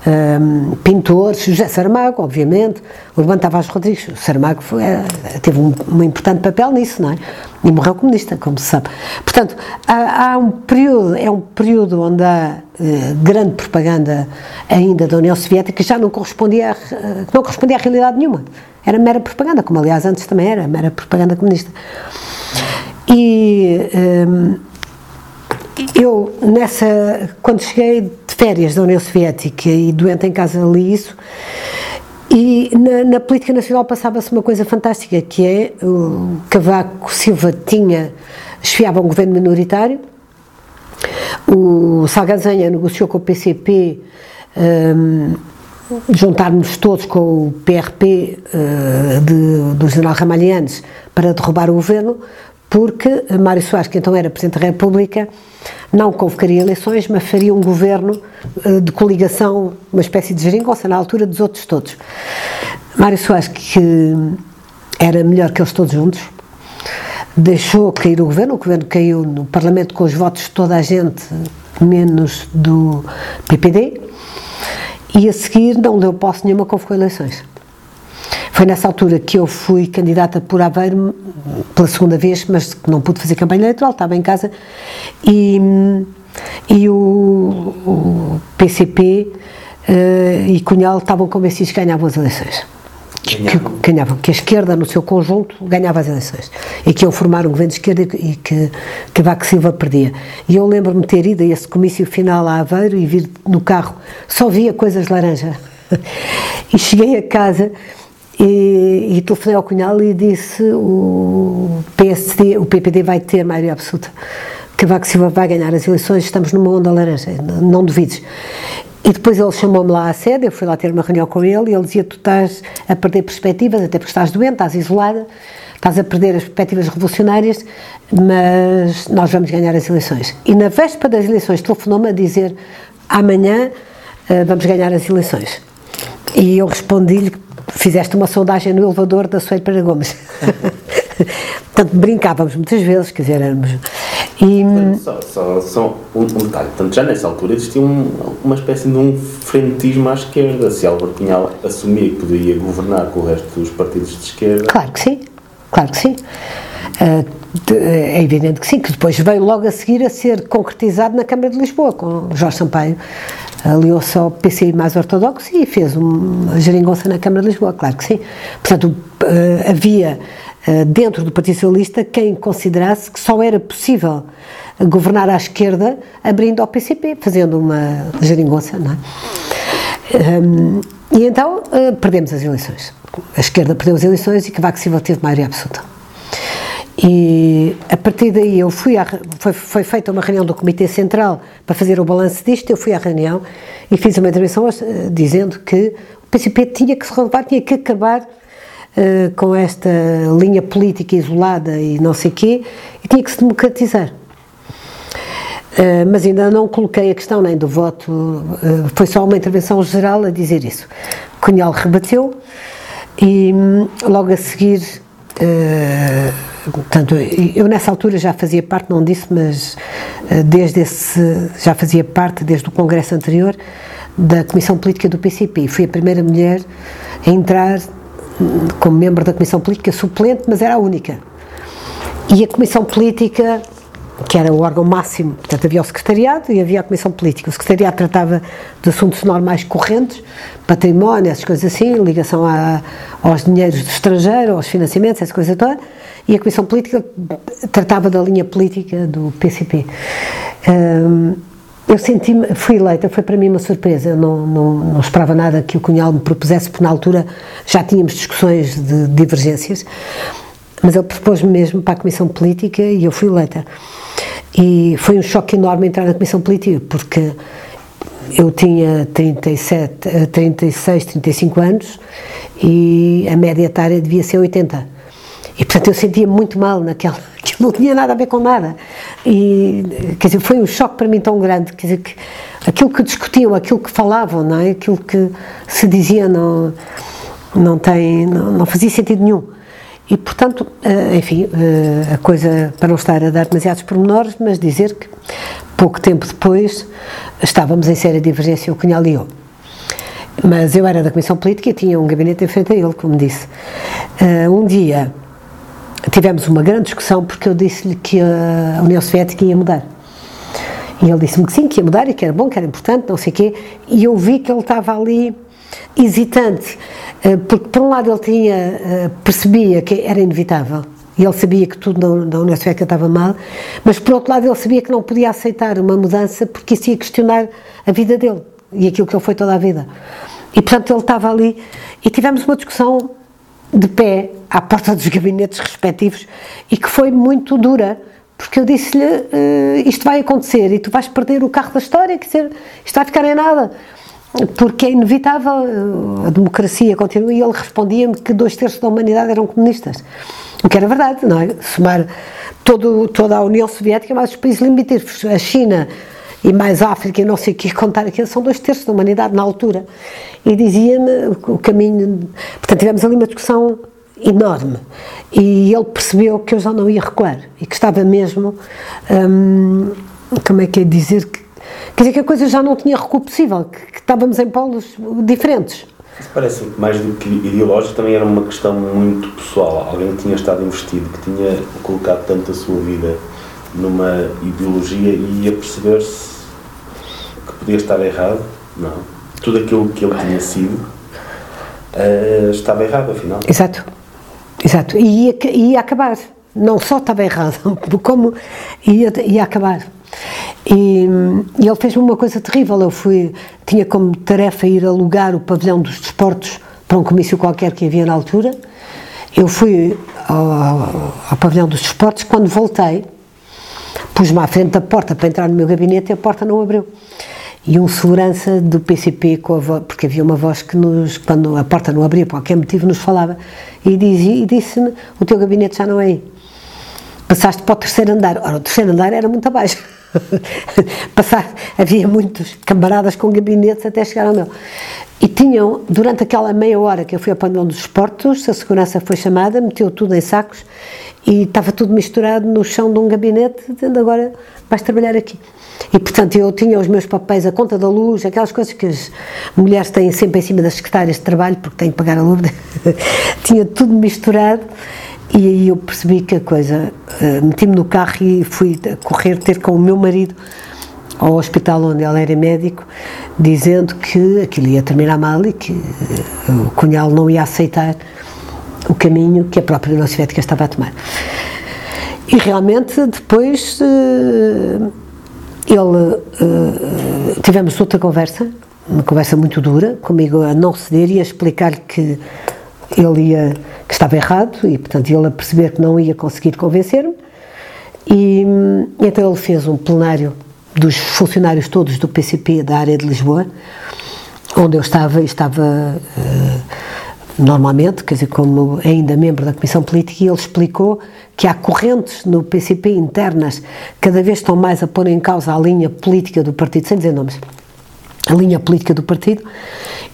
um, pintores, José Saramago, obviamente, Urbano Tavares Rodrigues, o Saramago foi, eh, teve um, um, importante papel nisso, não é? E morreu comunista, como se sabe. Portanto, há, há um período, é um período onde há uh, grande propaganda ainda da União Soviética que já não correspondia, a, uh, não correspondia à realidade nenhuma. Era mera propaganda, como aliás antes também era, mera propaganda comunista. E um, eu, nessa, quando cheguei de férias da União Soviética e doente em casa, li isso. E na, na política nacional passava-se uma coisa fantástica, que é o Cavaco Silva tinha, esfiava um governo minoritário, o Salganzanha negociou com o PCP um, juntarmos todos com o PRP uh, de, do general Ramalhianes para derrubar o governo, porque Mário Soares, que então era Presidente da República, não convocaria eleições, mas faria um governo uh, de coligação, uma espécie de geringonça na altura dos outros todos. Mário Soares, que era melhor que eles todos juntos, deixou cair o governo, o governo caiu no Parlamento com os votos de toda a gente, menos do PPD, e a seguir não deu posse nenhuma, convocou eleições. Foi nessa altura que eu fui candidata por Aveiro pela segunda vez, mas não pude fazer campanha eleitoral, estava em casa, e, e o, o PCP uh, eh, e Cunhal estavam convencidos que ganhavam as eleições. Ganhavam. Que, ganhavam, que a esquerda, no seu conjunto, ganhava as eleições. E que iam formar um governo de esquerda e que, que Vaco Silva perdia. E eu lembro-me ter ido a esse comício final a Aveiro e vir no carro, só via coisas laranja. *laughs* e cheguei a casa e, e telefonei ao Cunhal e disse o PSD, o PPD vai ter maioria absoluta. Cavaco Silva vai ganhar as eleições, estamos numa onda laranja, não duvides. E depois ele chamou-me lá à sede, eu fui lá ter uma reunião com ele e ele dizia: Tu estás a perder perspectivas, até porque estás doente, estás isolada, estás a perder as perspectivas revolucionárias, mas nós vamos ganhar as eleições. E na véspera das eleições telefonou-me a dizer: Amanhã uh, vamos ganhar as eleições. E eu respondi-lhe fizeste uma sondagem no elevador da Soeiro para Gomes. *laughs* Portanto, brincávamos muitas vezes, quer dizer, éramos. E, só, só, só um, um, detalhe, portanto, já nessa altura existia um, uma espécie de um frentismo à esquerda. Se Álvaro Cunhal assumia que poderia governar com o resto dos partidos de esquerda. Claro que sim, claro que sim. Uh, é evidente que sim, que depois veio logo a seguir a ser concretizado na Câmara de Lisboa, com Jorge Sampaio aliou-se ao PCI mais ortodoxo e fez uma geringonça na Câmara de Lisboa, claro que sim. Portanto, uh, havia uh, dentro do Partido Socialista quem considerasse que só era possível governar à esquerda abrindo ao PCP, fazendo uma geringonça, não é? E então perdemos as eleições. A esquerda perdeu as eleições e Cavaco Silva teve maioria absoluta. E a partir daí eu fui, foi, foi feita uma reunião do Comitê Central para fazer o balanço disto, eu fui à reunião e fiz uma intervenção uh, dizendo que o PCP tinha que se renovar, tinha que acabar uh, com esta linha política isolada e não sei quê, e tinha que se democratizar. Uh, mas ainda não coloquei a questão nem do voto, foi só uma intervenção geral a dizer isso. Cunhal rebateu e um, logo a seguir Portanto, eu nessa altura já fazia parte, não disse, mas eh, desde esse, já fazia parte, desde o congresso anterior, da Comissão Política do PCP. Fui a primeira mulher a entrar como membro da Comissão Política, suplente, mas era a única. E a Comissão Política, que era o órgão máximo, portanto havia o Secretariado e havia a Comissão Política. O Secretariado tratava de assuntos normais correntes, património, essas coisas assim, ligação a, aos dinheiros do estrangeiro, aos financiamentos, essa coisa toda e a Comissão Política tratava da linha política do PCP. Um, eu senti fui eleita, foi para mim uma surpresa, eu não, não, não, esperava nada que o Cunhal me propusesse, porque na altura já tínhamos discussões de divergências, mas ele propôs-me mesmo para a Comissão Política e eu fui eleita. E foi um choque enorme entrar na Comissão Política, porque eu tinha 37, 36, 35 anos e a média etária devia ser 80 e portanto eu sentia muito mal naquela, *laughs* que não tinha nada a ver com nada. E quer dizer, foi um choque para mim tão grande, quer dizer, que aquilo que discutiam, aquilo que falavam, não é? Aquilo que se dizia não não tem não, não fazia sentido nenhum. E, portanto, eh, enfim, eh, a coisa, para não estar a dar demasiados pormenores, mas dizer que pouco tempo depois estávamos em séria divergência o Cunhal e eu. mas eu era da Comissão Política e tinha um gabinete em frente a ele, como disse. Uh, um dia tivemos uma grande discussão porque eu disse-lhe que a União Soviética ia mudar. E ele disse-me que sim, que ia mudar e que era bom, que era importante, não sei o quê. E eu vi que ele estava ali hesitante, uh, porque por um lado ele tinha, uh, percebia que era inevitável, e ele sabia que tudo na União Soviética estava mal, mas por outro lado ele sabia que não podia aceitar uma mudança porque isso ia questionar a vida dele e aquilo que ele foi toda a vida. E portanto ele estava ali e tivemos uma discussão de pé à porta dos gabinetes respectivos e que foi muito dura, porque eu disse-lhe: uh, Isto vai acontecer e tu vais perder o carro da história, quer dizer, isto vai ficar em nada. Porque é inevitável, eh, a democracia continua. E ele respondia-me que dois terços da humanidade eram comunistas. O que era verdade, não é? Somar todo, toda a União Soviética, mais os países limítrofes, a China, e mais África e não sei o que, contar aquilo, são dois terços da humanidade na altura. E dizia-me o caminho. Portanto, tivemos ali uma discussão enorme. E ele percebeu que eu já não ia recuar e que estava mesmo. Hum, como é que é dizer? Que, quer dizer que a coisa já não tinha recuo possível, que, que estávamos em polos diferentes. Parece que mais do que ideológico também era uma questão muito pessoal. Alguém que tinha estado investido, que tinha colocado tanto a sua vida numa ideologia e ia perceber-se que podia estar errado, não. Tudo aquilo que ele tinha sido uh, estava errado, afinal. Exato, exato. E ia, ia acabar. Não só estava errado, *laughs* como ia, ia acabar. E, e ele fez-me uma coisa terrível. Eu fui, tinha como tarefa ir alugar o pavilhão dos desportos para um comício qualquer que havia na altura. Eu fui ao, ao, ao pavilhão dos desportos. Quando voltei, pus-me à frente da porta para entrar no meu gabinete e a porta não abriu. E um segurança do PCP, com a voz, porque havia uma voz que nos, quando a porta não abria por qualquer motivo, nos falava, e, dizia, e disse-me: O teu gabinete já não é aí. Passaste para o terceiro andar. Ora, o terceiro andar era muito abaixo. *laughs* Passar, havia muitos camaradas com gabinetes até chegar ao meu. E tinham, durante aquela meia hora que eu fui ao pavilhão dos esportes, a segurança foi chamada, meteu tudo em sacos e estava tudo misturado no chão de um gabinete, dizendo agora vais trabalhar aqui. E portanto eu tinha os meus papéis, a conta da luz, aquelas coisas que as mulheres têm sempre em cima das secretárias de trabalho porque têm que pagar a luz, *laughs* tinha tudo misturado. E aí eu percebi que a coisa, uh, meti-me no carro e fui correr ter com o meu marido ao hospital onde ele era médico, dizendo que aquilo ia terminar mal e que uh, o cunhal não ia aceitar o caminho que a própria União Soviética estava a tomar. E realmente depois uh, ele tivemos outra conversa, uma conversa muito dura, comigo a não ceder e a explicar que ele ia que estava errado e portanto ele a perceber que não ia conseguir convencer-me. E, então ele fez um plenário dos funcionários todos do PCP da área de Lisboa onde eu estava estava uh, normalmente, quer dizer, como ainda membro da Comissão Política, e ele explicou que há correntes no PCP internas cada vez estão mais a pôr em causa a linha política do partido, sem dizer nomes, a linha política do partido,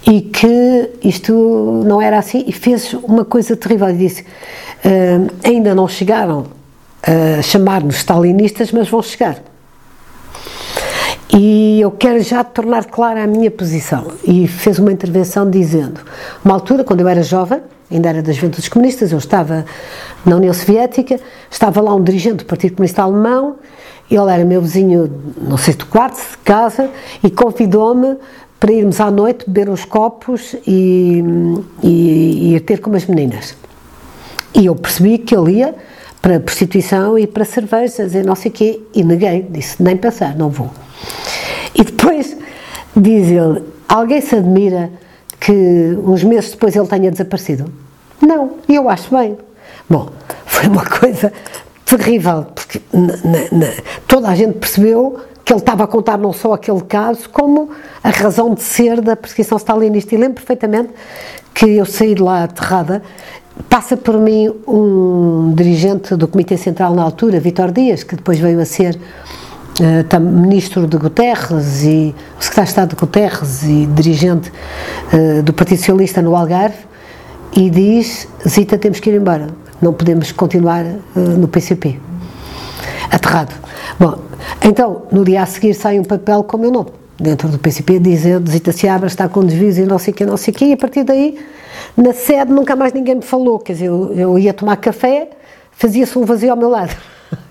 e que isto não era assim, e fez uma coisa terrível, e disse, uh, ainda não chegaram a chamar-nos stalinistas, mas vão chegar. E eu quero já tornar clara a minha posição. E fez uma intervenção dizendo: uma altura, quando eu era jovem, ainda era das Juventudes Comunistas, eu estava na União Soviética, estava lá um dirigente do Partido Comunista Alemão, ele era meu vizinho, não sei, do quarto, de casa, e convidou-me para irmos à noite beber uns copos e, e, e ir ter com as meninas. E eu percebi que ele ia para prostituição e para cerveja, dizer não sei o quê, e neguei, disse, nem pensar, não vou. E depois diz ele: alguém se admira que uns meses depois ele tenha desaparecido? Não, e eu acho bem. Bom, *laughs* foi uma coisa terrível, porque toda a gente percebeu que ele estava a contar não só aquele caso, como a razão de ser da perseguição stalinista. E lembro perfeitamente que eu saí de lá aterrada, passa por mim um dirigente do Comitê Central na altura, Vitor Dias, que depois veio a ser uh, ministro de Guterres e secretário de Estado de Guterres e dirigente uh, do Partido Socialista no Algarve e diz, Zita, temos que ir embora, não podemos continuar uh, no PCP. Aterrado. Bom, então, no dia a seguir sai um papel com o meu nome. dentro do PCP, dizendo Zita Seabra está com desvios e não sei o que, não sei o que, e a partir daí, na sede, nunca mais ninguém me falou, quer dizer, eu, eu ia tomar café, fazia-se um vazio ao meu lado. *laughs*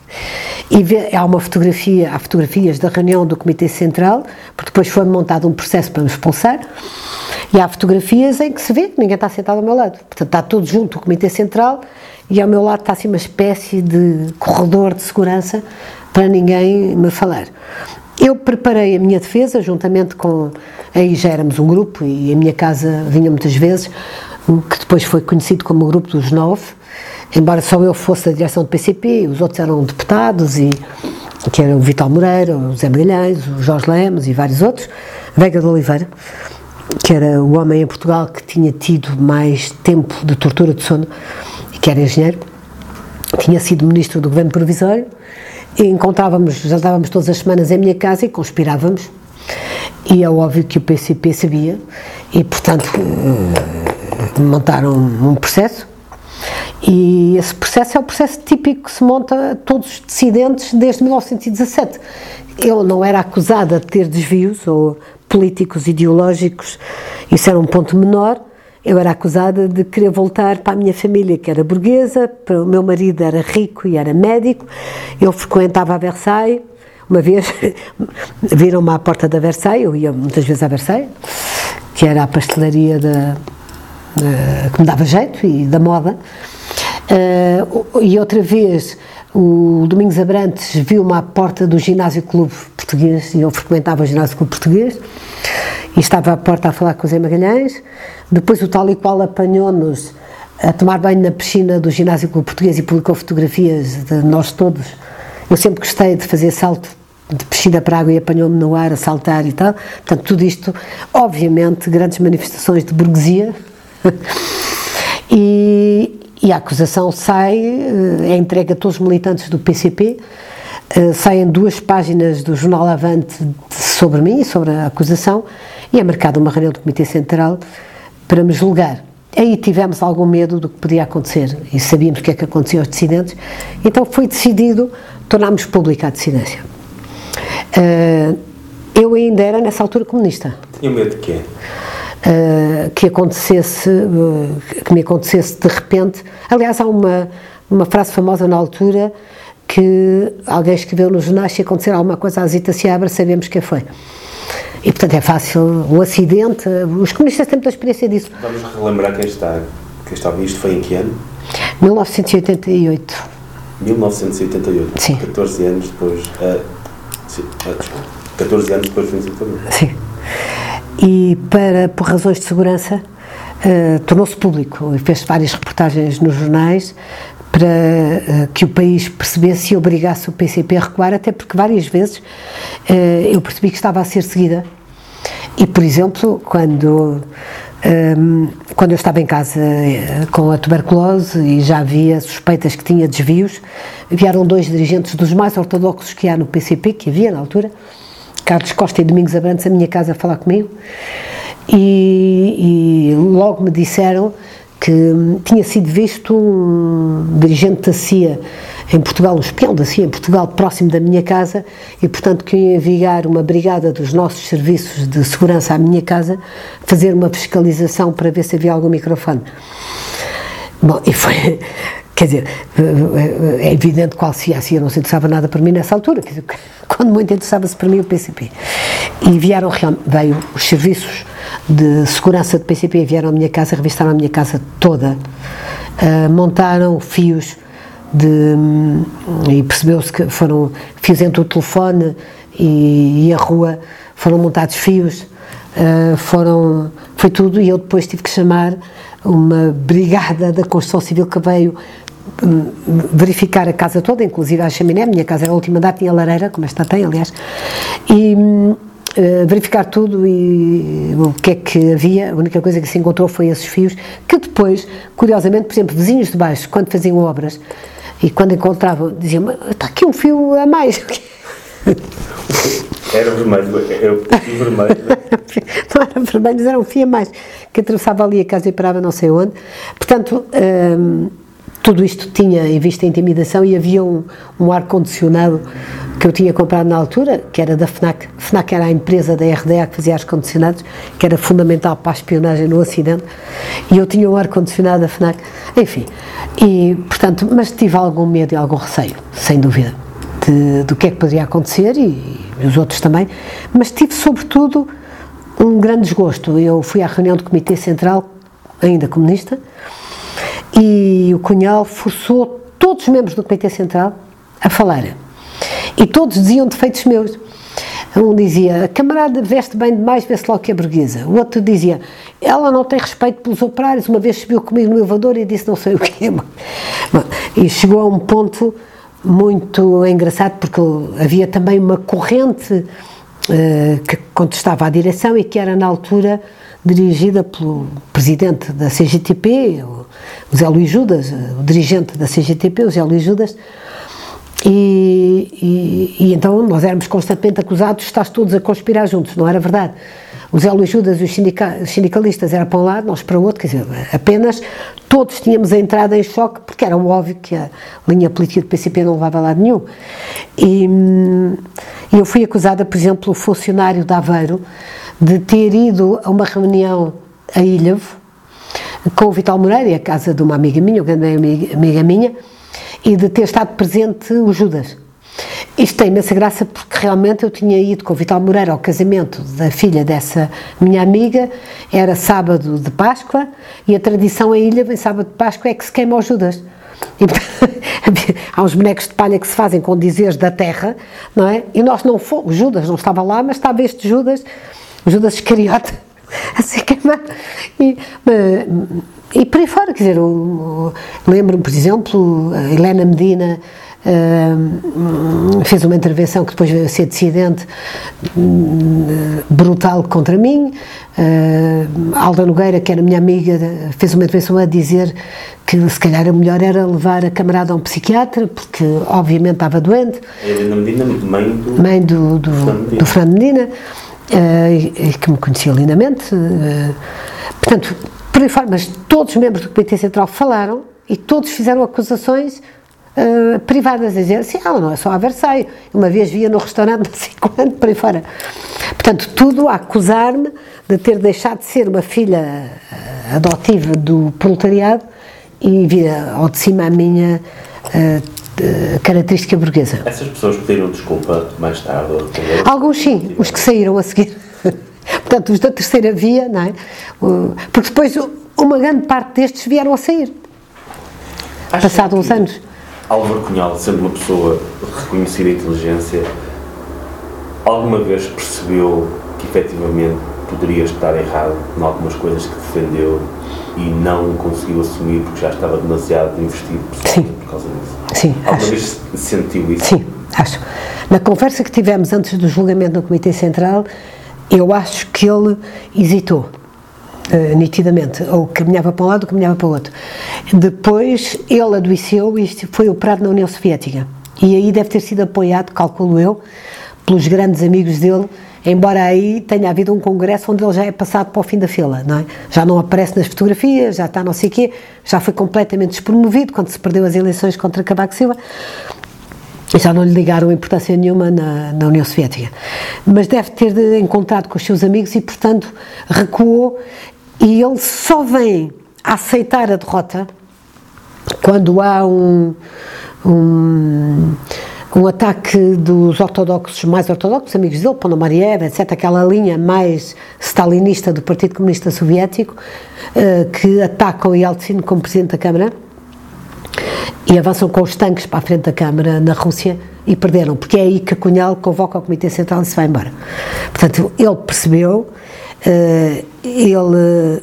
E vê, há uma fotografia, há fotografias da reunião do Comitê Central, porque depois foi montado um processo para me expulsar, e há fotografias em que se vê que ninguém está sentado ao meu lado. Portanto, está todo junto o Comitê Central e ao meu lado está assim uma espécie de corredor de segurança para ninguém me falar. Eu preparei a minha defesa, juntamente com. Aí já éramos um grupo e a minha casa vinha muitas vezes, que depois foi conhecido como o Grupo dos Nove, embora só eu fosse da direção do PCP, os outros eram deputados, e, que eram o Vital Moreira, o José Magalhães, o Jorge Lemos e vários outros, Vega de Oliveira, que era o homem em Portugal que tinha tido mais tempo de tortura de sono, que era engenheiro, tinha sido ministro do governo provisório, e encontrávamos, já estávamos todas as semanas em minha casa e conspirávamos, e é óbvio que o PCP sabia, e portanto montaram um processo, e esse processo é o processo típico que se monta a todos os dissidentes desde 1917. Eu não era acusada de ter desvios ou políticos ideológicos, isso era um ponto menor. Eu era acusada de querer voltar para a minha família, que era burguesa, para o meu marido era rico e era médico. Eu frequentava a Versailles. Uma vez *laughs* viram-me à porta da Versailles, eu ia muitas vezes a Versailles, que era a pastelaria da, da, que me dava jeito e da moda. Uh, e outra vez o Domingos Abrantes viu-me à porta do Ginásio Clube Português e eu frequentava o Ginásio Clube Português e estava à porta a falar com o Zé Magalhães. Depois o tal e qual apanhou-nos a tomar banho na piscina do Ginásio Clube Português e publicou fotografias de nós todos. Eu sempre gostei de fazer salto de piscina para água e apanhou-me no ar a saltar e tal. Portanto, tudo isto, obviamente, grandes manifestações de burguesia. *laughs* e, e a acusação sai, eh, é entregue a todos os militantes do PCP, eh, saem duas páginas do jornal Avante sobre mim, sobre a acusação, e é marcada uma reunião do Comitê Central para me julgar. Aí tivemos algum medo do que podia acontecer e sabíamos o que é que acontecia aos dissidentes, então foi decidido tornarmos pública a dissidência. Eh, eu ainda era, nessa altura, comunista. Tinha medo de quê? uh, que acontecesse, uh, que me acontecesse de repente. Aliás, há uma, uma frase famosa na altura que alguém escreveu nos jornais, se acontecer alguma coisa à Zita Seabra, sabemos quem foi. E, portanto, é fácil. Um acidente, os comunistas têm muita experiência disso. Vamos relembrar quem está, quem está isto foi em que ano? 1988. 1988? Sim. 14 anos depois. Uh, sim, uh, desculpa. 14 anos depois do início Sim e para, por razões de segurança, uh, tornou-se público. Fez várias reportagens nos jornais para uh, que o país percebesse e obrigasse o PCP a recuar, até porque várias vezes uh, eu percebi que estava a ser seguida. E, por exemplo, quando, um, quando eu estava em casa com a tuberculose e já havia suspeitas que tinha desvios, vieram dois dirigentes dos mais ortodoxos que há no PCP, que havia na altura, Carlos Costa e Domingos Abrantes a minha casa a falar comigo e, e logo me disseram que tinha sido visto um dirigente da CIA em Portugal, um espião da CIA em Portugal, próximo da minha casa, e portanto que ia enviar uma brigada dos nossos serviços de segurança à minha casa, fazer uma fiscalização para ver se havia algum microfone. Bom, e foi, *laughs* Quer dizer, é evidente qual se a CIA não se interessava nada por mim nessa altura, quer dizer, *laughs* quando muito interessava-se por mim o PCP. E vieram, veio os serviços de segurança do PCP, vieram à minha casa, revistaram a minha casa toda, uh, montaram fios de, e percebeu-se que foram fios entre o telefone e, e a rua, foram montados fios, uh, foram, foi tudo, e eu depois tive que chamar uma brigada da construção civil que veio verificar a casa toda, inclusive a chaminé, a minha casa era a última data, tinha lareira, como esta tem, aliás, e uh, verificar tudo e o que é que havia, a única coisa que se encontrou foi esses fios, que depois, curiosamente, por exemplo, vizinhos de baixo, quando faziam obras, e quando encontravam, diziam, está aqui um fio a mais. *laughs* Era vermelho, era o vermelho. *laughs* não era vermelho, mas era um fio a mais, que atravessava ali a casa e parava não sei onde. Portanto, hum, tudo isto tinha em vista a intimidação e havia um, um ar-condicionado que eu tinha comprado na altura, que era da FNAC. FNAC era a empresa da RDA que fazia ar-condicionados, que era fundamental para a espionagem no Ocidente, e eu tinha um ar-condicionado da FNAC. Enfim, e portanto, mas tive algum medo e algum receio, sem dúvida, de, do que é que poderia acontecer e, e os outros também, mas tive sobretudo um grande desgosto. Eu fui à reunião do Comitê Central, ainda comunista, e o Cunhal forçou todos os membros do Comitê Central a falar. E todos diziam defeitos meus. Um dizia, a camarada veste bem demais, vê-se logo que é burguesa. O outro dizia, ela não tem respeito pelos operários, uma vez subiu comigo no elevador e disse não sei o quê. *laughs* E chegou a um ponto muito engraçado, porque havia também uma corrente uh, que contestava a direção e que era na altura dirigida pelo presidente da CGTP, o Zé Luís Judas, o dirigente da CGTP, o Zé Luís Judas, e, e, e, então nós éramos constantemente acusados estar todos a conspirar juntos, não era verdade. O Zé Luís Judas e os, sindica, os sindicalistas eram para um lado, nós para o outro, quer dizer, apenas todos tínhamos a entrada em choque, porque era óbvio que a linha política do PCP não levava a lado nenhum. E, e eu fui acusada, por exemplo, o funcionário de Aveiro, de ter ido a uma reunião a Ilhavo, com o Vital Moreira, a casa de uma amiga minha, uma grande amiga, minha, e de ter estado presente o Judas. Isto tem imensa graça porque realmente eu tinha ido com o Vital Moreira ao casamento da filha dessa minha amiga, era sábado de Páscoa e a tradição em Ilha, em sábado de Páscoa, é que se queima o Judas. E, *laughs* há uns bonecos de palha que se fazem com dizeres da terra, não é? E nós não fomos, Judas não estava lá, mas estava este Judas, Judas Iscariote, a ser queimado. E, e por aí fora, quer dizer, lembro-me, por exemplo, a Helena Medina uh, fez uma intervenção que depois veio a ser dissidente uh, brutal contra mim. Uh, Alda Nogueira, que era minha amiga, fez uma intervenção a dizer que se calhar a melhor era levar a camarada a um psiquiatra, porque obviamente estava doente. Helena Medina, mãe do, mãe do, do, do Fernando Medina. Uh, que me conhecia lindamente. Uh, portanto, por aí fora, mas todos os membros do Comitê Central falaram e todos fizeram acusações uh, privadas, a dizer assim, ela não é só a Versailles, uma vez via no restaurante, não sei quando, por aí fora. Portanto, tudo a acusar-me de ter deixado de ser uma filha adotiva do proletariado e vir ao de cima a minha uh, característica burguesa. Essas pessoas pediram desculpa mais tarde? Alguns sim, os que saíram a seguir. *laughs* Portanto, os da terceira via, não é? Porque depois uma grande parte destes vieram a sair. Acho passado uns anos. Álvaro Cunhal, sendo uma pessoa reconhecida em inteligência, alguma vez percebeu que efetivamente poderia estar errado em algumas coisas que defendeu e não conseguiu assumir porque já estava demasiado investido pessoalmente por causa disso? Sim. Alguma acho. vez sentiu isso? Sim, acho. Na conversa que tivemos antes do julgamento no Comitê Central, eu acho que ele hesitou. Uh, nitidamente, ou caminhava para um lado ou caminhava para o outro. Depois ele adoeceu e foi operado na União Soviética. E aí deve ter sido apoiado, calculo eu, pelos grandes amigos dele, embora aí tenha havido um congresso onde ele já é passado para o fim da fila, não é? Já não aparece nas fotografias, já está não sei quê, já foi completamente despromovido quando se perdeu as eleições contra Cavaco Silva já não lhe ligaram importância nenhuma na, na, União Soviética. Mas deve ter encontrado com os seus amigos e, portanto, recuou. E ele só vem a aceitar a derrota quando há um, um, um ataque dos ortodoxos, mais ortodoxos, amigos dele, Ponomarev, etc., aquela linha mais stalinista do Partido Comunista Soviético, uh, que atacam Yeltsin como Presidente da Câmara e avançam com os tanques para a frente da Câmara na Rússia e perderam, porque é aí que Cunhal convoca o Comitê Central e se vai embora. Portanto, ele percebeu, ele uh,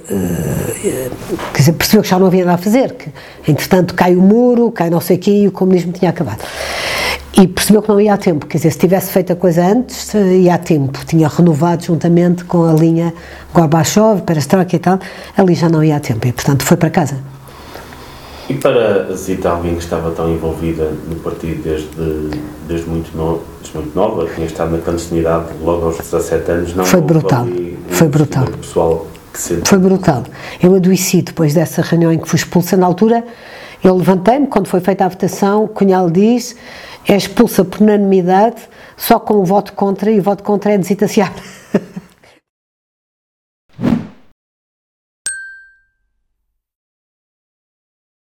quer dizer, percebeu que já não havia nada a fazer, que entretanto cai o muro, cai não sei o quê e o comunismo tinha acabado. E percebeu que não ia a tempo, quer dizer, se tivesse feito a coisa antes, ia a tempo. Tinha renovado juntamente com a linha Gorbachev, Perestroika e tal, ali já não ia a tempo e, portanto, foi para casa. E para Zita, alguém que estava tão envolvida no partido desde, desde, muito, no, desde muito nova, tinha estado na clandestinidade logo aos 17 anos, não Foi brutal. Um Foi brutal. Pessoal se... Foi brutal. Eu adoeci depois dessa reunião em que fui expulsa. Na altura, Eu levantei-me, quando foi feita a votação, Cunhal diz, é expulsa por unanimidade, só com o voto contra, e o voto contra é desitaciar. *laughs*